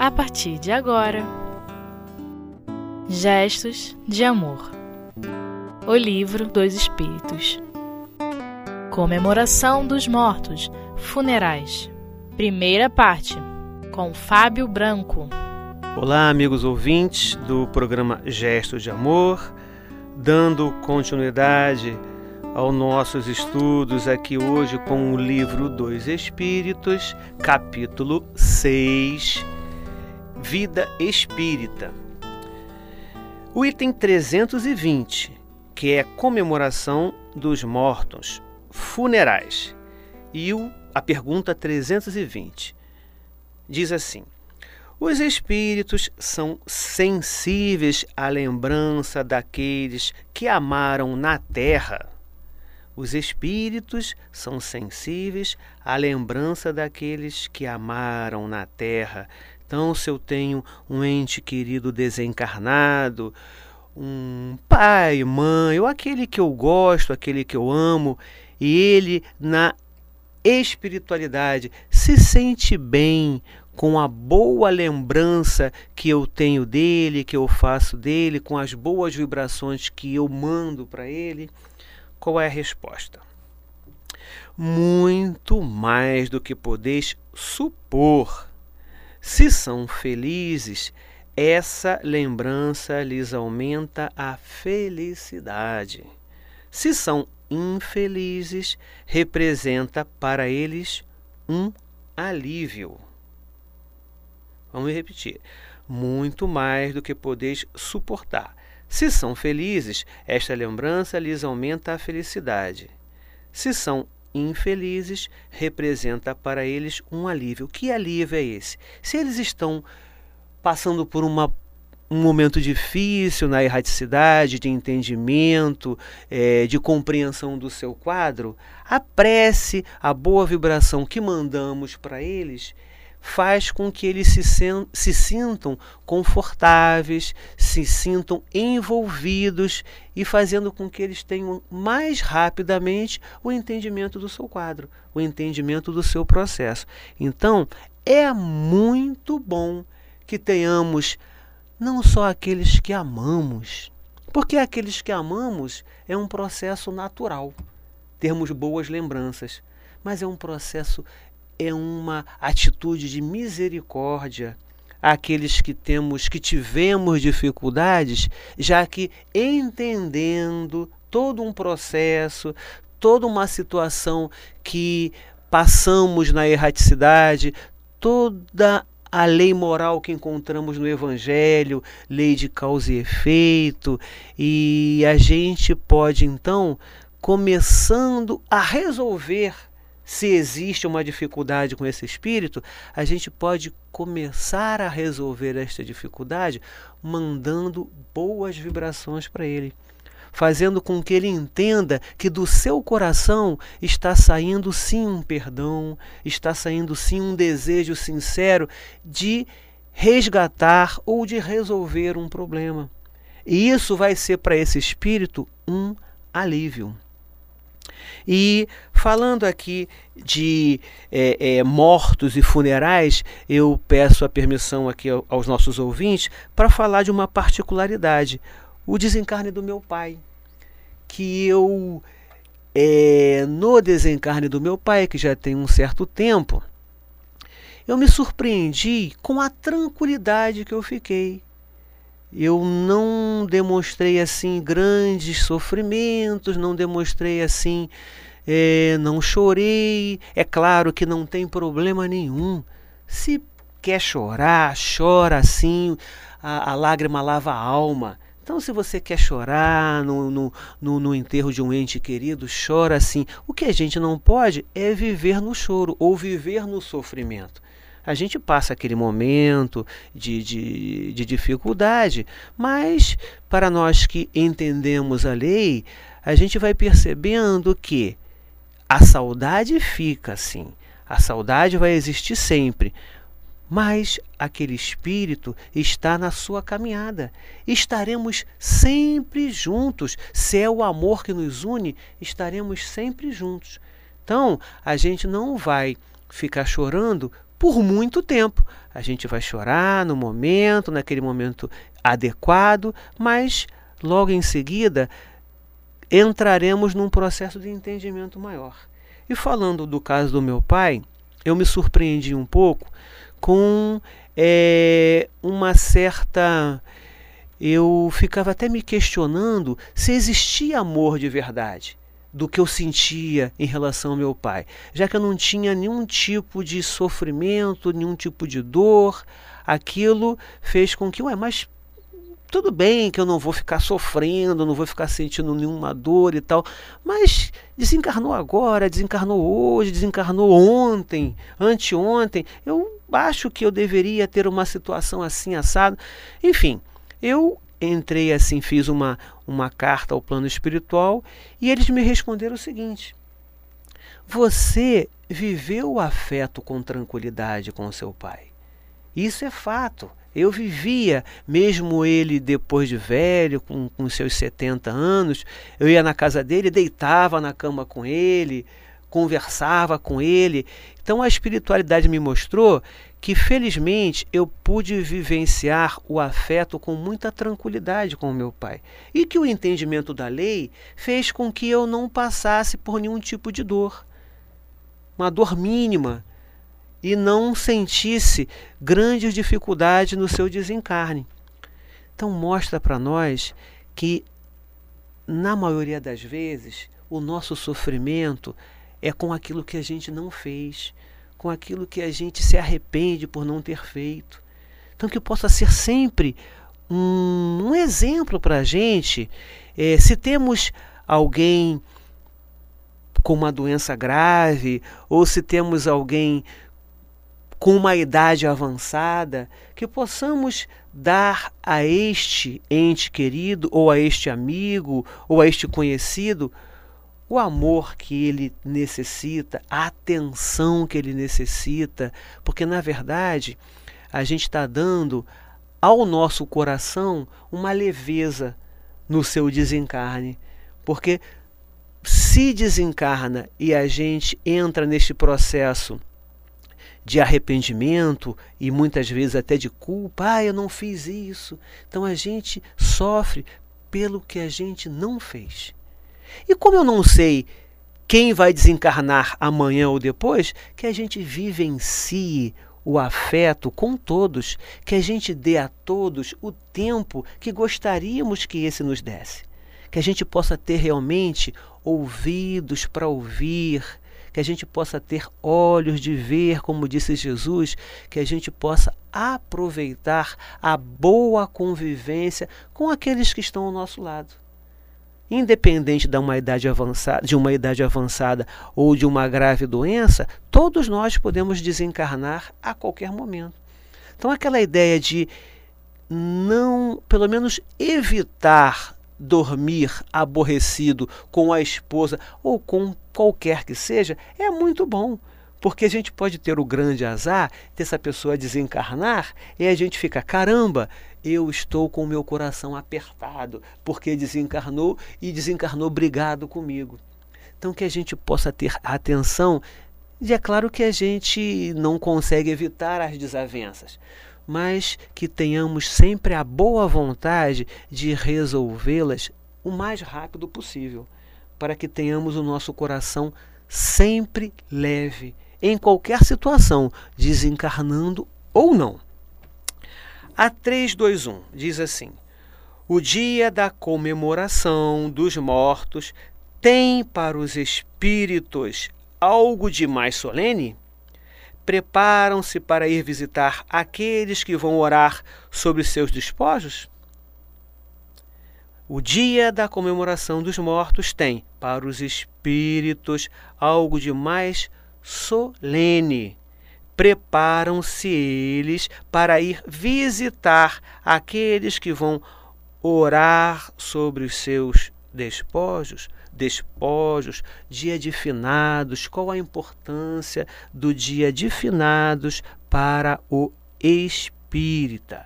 a partir de agora. Gestos de Amor. O Livro dos Espíritos. Comemoração dos Mortos. Funerais. Primeira parte com Fábio Branco. Olá, amigos ouvintes do programa Gestos de Amor, dando continuidade aos nossos estudos aqui hoje com o livro dos Espíritos, capítulo 6 Vida Espírita. O item 320, que é comemoração dos mortos, funerais. E o, a pergunta 320 diz assim: Os espíritos são sensíveis à lembrança daqueles que amaram na terra. Os espíritos são sensíveis à lembrança daqueles que amaram na terra, então, se eu tenho um ente querido desencarnado, um pai, mãe, ou aquele que eu gosto, aquele que eu amo, e ele na espiritualidade se sente bem com a boa lembrança que eu tenho dele, que eu faço dele, com as boas vibrações que eu mando para ele, qual é a resposta? Muito mais do que podeis supor se são felizes, essa lembrança lhes aumenta a felicidade. Se são infelizes, representa para eles um alívio. Vamos repetir. Muito mais do que podeis suportar. Se são felizes, esta lembrança lhes aumenta a felicidade. Se são infelizes representa para eles um alívio. Que alívio é esse? Se eles estão passando por uma, um momento difícil na erraticidade, de entendimento, é, de compreensão do seu quadro, a prece, a boa vibração que mandamos para eles faz com que eles se, se sintam confortáveis, se sintam envolvidos e fazendo com que eles tenham mais rapidamente o entendimento do seu quadro, o entendimento do seu processo. Então, é muito bom que tenhamos não só aqueles que amamos, porque aqueles que amamos é um processo natural, termos boas lembranças, mas é um processo é uma atitude de misericórdia àqueles que temos que tivemos dificuldades, já que entendendo todo um processo, toda uma situação que passamos na erraticidade, toda a lei moral que encontramos no Evangelho, lei de causa e efeito, e a gente pode então, começando a resolver se existe uma dificuldade com esse espírito, a gente pode começar a resolver esta dificuldade mandando boas vibrações para ele, fazendo com que ele entenda que do seu coração está saindo sim um perdão, está saindo sim um desejo sincero de resgatar ou de resolver um problema. E isso vai ser para esse espírito um alívio. E falando aqui de é, é, mortos e funerais, eu peço a permissão aqui aos nossos ouvintes para falar de uma particularidade, o desencarne do meu pai, que eu é, no desencarne do meu pai, que já tem um certo tempo, eu me surpreendi com a tranquilidade que eu fiquei eu não demonstrei assim grandes sofrimentos, não demonstrei assim, é, não chorei. É claro que não tem problema nenhum. Se quer chorar, chora assim, a, a lágrima lava a alma. Então, se você quer chorar no, no, no, no, enterro de um ente querido, chora assim. O que a gente não pode é viver no choro ou viver no sofrimento a gente passa aquele momento de, de, de dificuldade, mas para nós que entendemos a lei, a gente vai percebendo que a saudade fica assim, a saudade vai existir sempre, mas aquele espírito está na sua caminhada. Estaremos sempre juntos. Se é o amor que nos une, estaremos sempre juntos. Então, a gente não vai ficar chorando por muito tempo. A gente vai chorar no momento, naquele momento adequado, mas logo em seguida entraremos num processo de entendimento maior. E falando do caso do meu pai, eu me surpreendi um pouco com é, uma certa. Eu ficava até me questionando se existia amor de verdade do que eu sentia em relação ao meu pai, já que eu não tinha nenhum tipo de sofrimento, nenhum tipo de dor, aquilo fez com que, ué, mas tudo bem que eu não vou ficar sofrendo, não vou ficar sentindo nenhuma dor e tal, mas desencarnou agora, desencarnou hoje, desencarnou ontem, anteontem. Eu acho que eu deveria ter uma situação assim assado. Enfim, eu entrei assim, fiz uma, uma carta ao plano espiritual e eles me responderam o seguinte: Você viveu o afeto com tranquilidade com seu pai. Isso é fato. Eu vivia, mesmo ele depois de velho, com, com seus 70 anos, eu ia na casa dele, deitava na cama com ele, conversava com ele. Então a espiritualidade me mostrou que felizmente eu pude vivenciar o afeto com muita tranquilidade com o meu pai. E que o entendimento da lei fez com que eu não passasse por nenhum tipo de dor, uma dor mínima. E não sentisse grandes dificuldades no seu desencarne. Então mostra para nós que na maioria das vezes o nosso sofrimento é com aquilo que a gente não fez, com aquilo que a gente se arrepende por não ter feito. Então, que possa ser sempre um, um exemplo para a gente. É, se temos alguém com uma doença grave, ou se temos alguém com uma idade avançada, que possamos dar a este ente querido, ou a este amigo, ou a este conhecido, o amor que ele necessita, a atenção que ele necessita, porque na verdade a gente está dando ao nosso coração uma leveza no seu desencarne, porque se desencarna e a gente entra neste processo de arrependimento e muitas vezes até de culpa, ah, eu não fiz isso. Então a gente sofre pelo que a gente não fez. E como eu não sei quem vai desencarnar amanhã ou depois, que a gente vivencie o afeto com todos, que a gente dê a todos o tempo que gostaríamos que esse nos desse. Que a gente possa ter realmente ouvidos para ouvir, que a gente possa ter olhos de ver, como disse Jesus, que a gente possa aproveitar a boa convivência com aqueles que estão ao nosso lado independente de uma idade avançada, de uma idade avançada ou de uma grave doença, todos nós podemos desencarnar a qualquer momento. Então aquela ideia de não, pelo menos evitar dormir aborrecido com a esposa ou com qualquer que seja, é muito bom. Porque a gente pode ter o grande azar dessa pessoa desencarnar e a gente fica, caramba, eu estou com o meu coração apertado, porque desencarnou e desencarnou brigado comigo. Então que a gente possa ter atenção, e é claro que a gente não consegue evitar as desavenças, mas que tenhamos sempre a boa vontade de resolvê-las o mais rápido possível, para que tenhamos o nosso coração sempre leve em qualquer situação, desencarnando ou não. A 321 diz assim: O dia da comemoração dos mortos tem para os espíritos algo de mais solene? Preparam-se para ir visitar aqueles que vão orar sobre seus despojos? O dia da comemoração dos mortos tem para os espíritos algo de mais solene preparam-se eles para ir visitar aqueles que vão orar sobre os seus despojos, despojos, dia de finados, qual a importância do dia de finados para o espírita.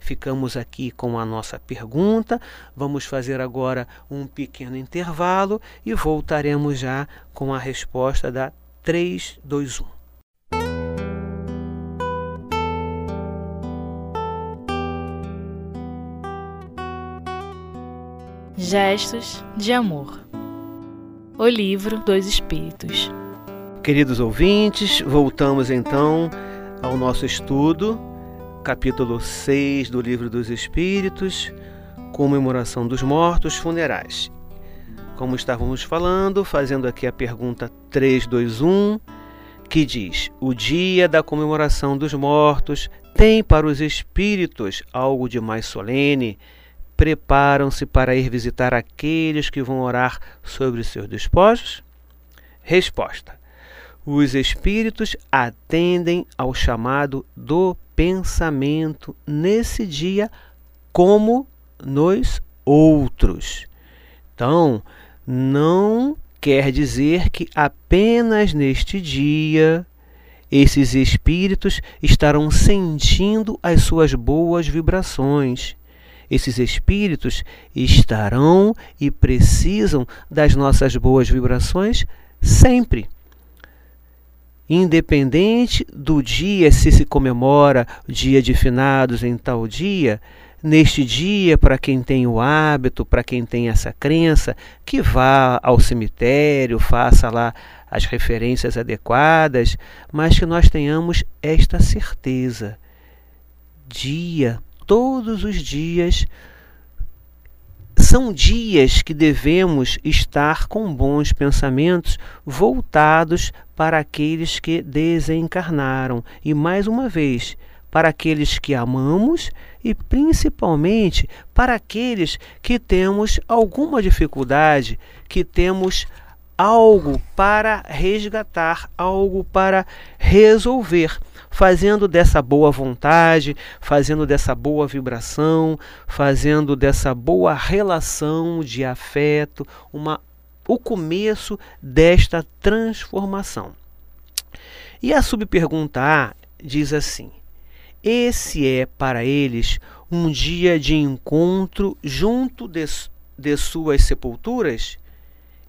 Ficamos aqui com a nossa pergunta. Vamos fazer agora um pequeno intervalo e voltaremos já com a resposta da 3, 2, 1. Gestos de Amor O Livro dos Espíritos. Queridos ouvintes, voltamos então ao nosso estudo, capítulo 6 do Livro dos Espíritos, Comemoração dos Mortos Funerais. Como estávamos falando, fazendo aqui a pergunta 321, que diz: O dia da comemoração dos mortos tem para os espíritos algo de mais solene preparam-se para ir visitar aqueles que vão orar sobre seus despojos? Resposta: Os espíritos atendem ao chamado do pensamento nesse dia, como nos outros. Então, não quer dizer que apenas neste dia esses espíritos estarão sentindo as suas boas vibrações esses espíritos estarão e precisam das nossas boas vibrações sempre. Independente do dia, se se comemora o dia de finados em tal dia, neste dia, para quem tem o hábito, para quem tem essa crença, que vá ao cemitério, faça lá as referências adequadas, mas que nós tenhamos esta certeza. Dia todos os dias são dias que devemos estar com bons pensamentos voltados para aqueles que desencarnaram e, mais uma vez, para aqueles que amamos e principalmente para aqueles que temos alguma dificuldade, que temos algo para resgatar, algo para resolver fazendo dessa boa vontade, fazendo dessa boa vibração, fazendo dessa boa relação de afeto uma o começo desta transformação. E a subpergunta A diz assim: Esse é para eles um dia de encontro junto de, de suas sepulturas?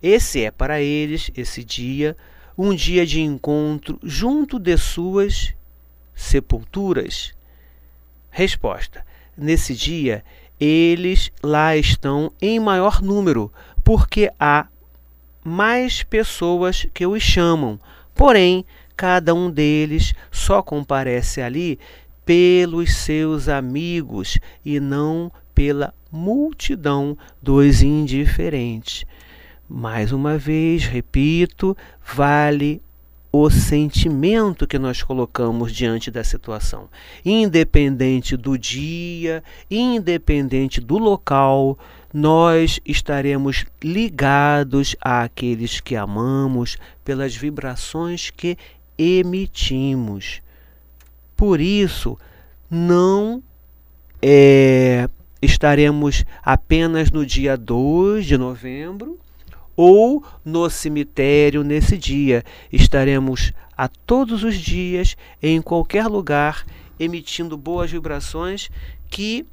Esse é para eles, esse dia, um dia de encontro junto de suas sepulturas? Resposta: Nesse dia, eles lá estão em maior número, porque há mais pessoas que os chamam. Porém, cada um deles só comparece ali pelos seus amigos e não pela multidão dos indiferentes. Mais uma vez, repito, vale o sentimento que nós colocamos diante da situação. Independente do dia, independente do local, nós estaremos ligados àqueles que amamos pelas vibrações que emitimos. Por isso, não é, estaremos apenas no dia 2 de novembro ou no cemitério nesse dia. Estaremos a todos os dias, em qualquer lugar, emitindo boas vibrações que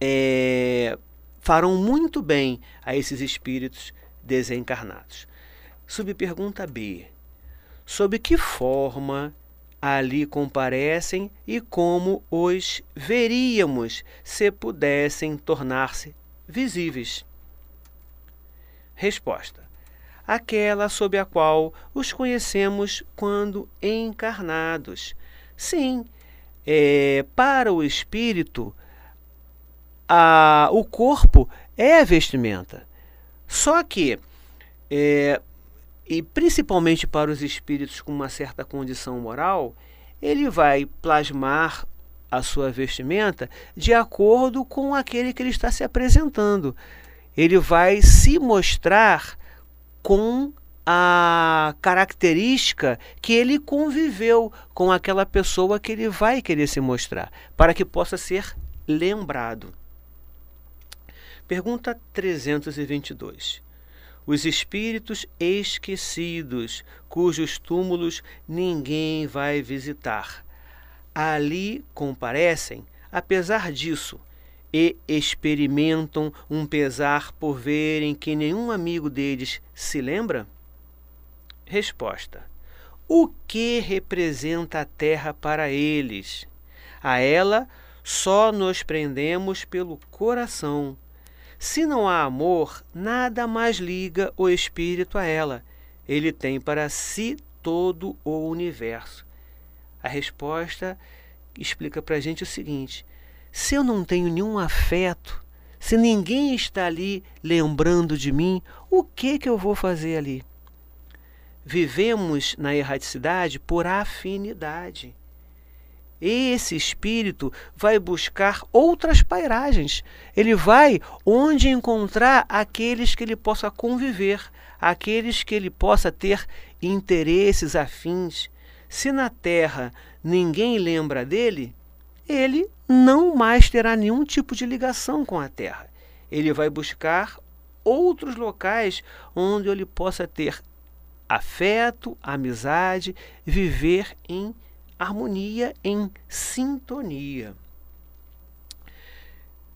é, farão muito bem a esses espíritos desencarnados. Subpergunta B: Sob que forma ali comparecem e como os veríamos se pudessem tornar-se visíveis? Resposta: Aquela sob a qual os conhecemos quando encarnados. Sim, é, para o espírito, a, o corpo é a vestimenta. Só que, é, e principalmente para os espíritos com uma certa condição moral, ele vai plasmar a sua vestimenta de acordo com aquele que ele está se apresentando ele vai se mostrar com a característica que ele conviveu com aquela pessoa que ele vai querer se mostrar, para que possa ser lembrado. Pergunta 322. Os espíritos esquecidos, cujos túmulos ninguém vai visitar, ali comparecem, apesar disso, e experimentam um pesar por verem que nenhum amigo deles se lembra? Resposta: O que representa a terra para eles? A ela só nos prendemos pelo coração. Se não há amor, nada mais liga o espírito a ela. Ele tem para si todo o universo. A resposta explica para a gente o seguinte: se eu não tenho nenhum afeto, se ninguém está ali lembrando de mim, o que que eu vou fazer ali? Vivemos na erraticidade por afinidade. Esse espírito vai buscar outras pairagens. Ele vai onde encontrar aqueles que ele possa conviver, aqueles que ele possa ter interesses afins. Se na terra ninguém lembra dele, ele não mais terá nenhum tipo de ligação com a terra. Ele vai buscar outros locais onde ele possa ter afeto, amizade, viver em harmonia, em sintonia.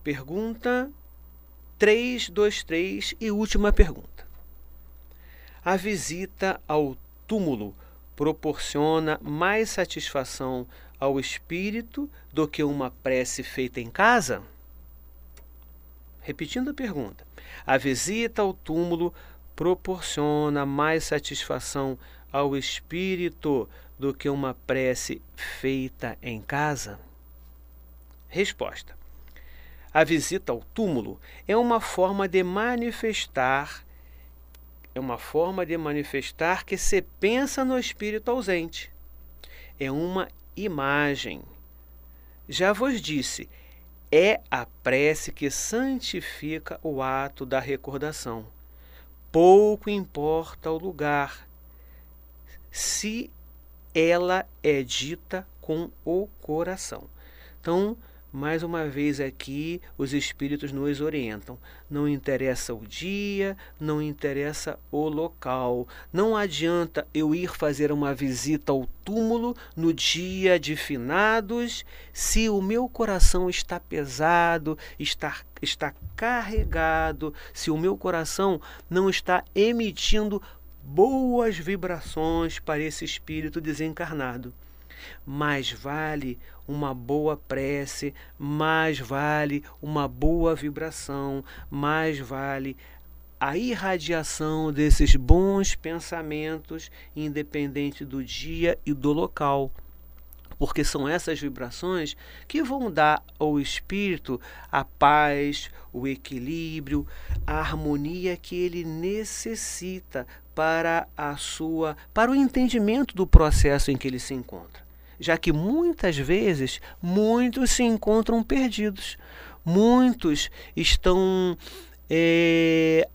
Pergunta 323 e última pergunta. A visita ao túmulo proporciona mais satisfação ao espírito do que uma prece feita em casa? Repetindo a pergunta, a visita ao túmulo proporciona mais satisfação ao espírito do que uma prece feita em casa? Resposta: A visita ao túmulo é uma forma de manifestar é uma forma de manifestar que se pensa no espírito ausente. É uma imagem. Já vos disse, é a prece que santifica o ato da recordação. Pouco importa o lugar, se ela é dita com o coração. Então, mais uma vez aqui, os espíritos nos orientam. Não interessa o dia, não interessa o local. Não adianta eu ir fazer uma visita ao túmulo no dia de finados, se o meu coração está pesado, está, está carregado, se o meu coração não está emitindo boas vibrações para esse espírito desencarnado. Mais vale uma boa prece, mais vale uma boa vibração, mais vale a irradiação desses bons pensamentos, independente do dia e do local porque são essas vibrações que vão dar ao espírito a paz, o equilíbrio, a harmonia que ele necessita para a sua para o entendimento do processo em que ele se encontra. Já que muitas vezes muitos se encontram perdidos, muitos estão é,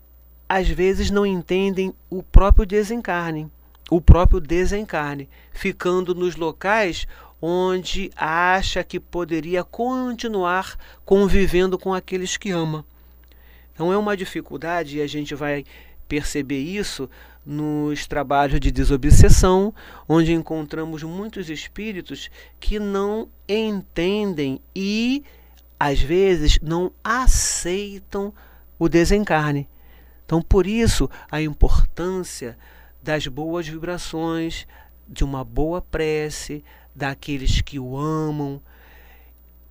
às vezes não entendem o próprio desencarne, o próprio desencarne, ficando nos locais onde acha que poderia continuar convivendo com aqueles que ama. Então é uma dificuldade e a gente vai perceber isso nos trabalhos de desobsessão, onde encontramos muitos espíritos que não entendem e às vezes não aceitam o desencarne. Então, por isso, a importância das boas vibrações, de uma boa prece, daqueles que o amam.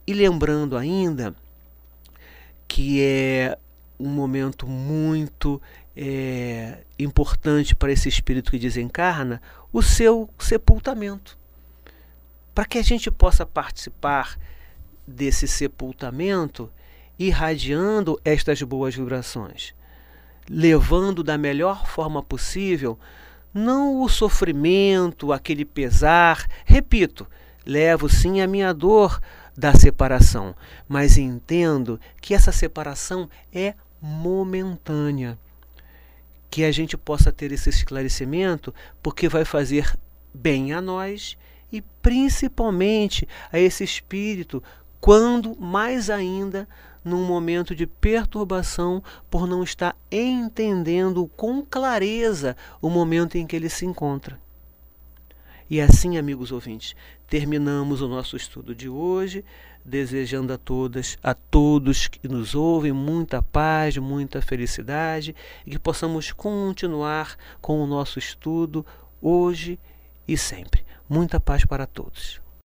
E lembrando ainda que é um momento muito é, importante para esse espírito que desencarna, o seu sepultamento. Para que a gente possa participar desse sepultamento, irradiando estas boas vibrações, levando da melhor forma possível não o sofrimento, aquele pesar. Repito, levo sim a minha dor da separação, mas entendo que essa separação é momentânea. Que a gente possa ter esse esclarecimento, porque vai fazer bem a nós e principalmente a esse espírito, quando mais ainda num momento de perturbação por não estar entendendo com clareza o momento em que ele se encontra. E assim, amigos ouvintes, terminamos o nosso estudo de hoje, desejando a todas, a todos que nos ouvem muita paz, muita felicidade e que possamos continuar com o nosso estudo hoje e sempre. Muita paz para todos.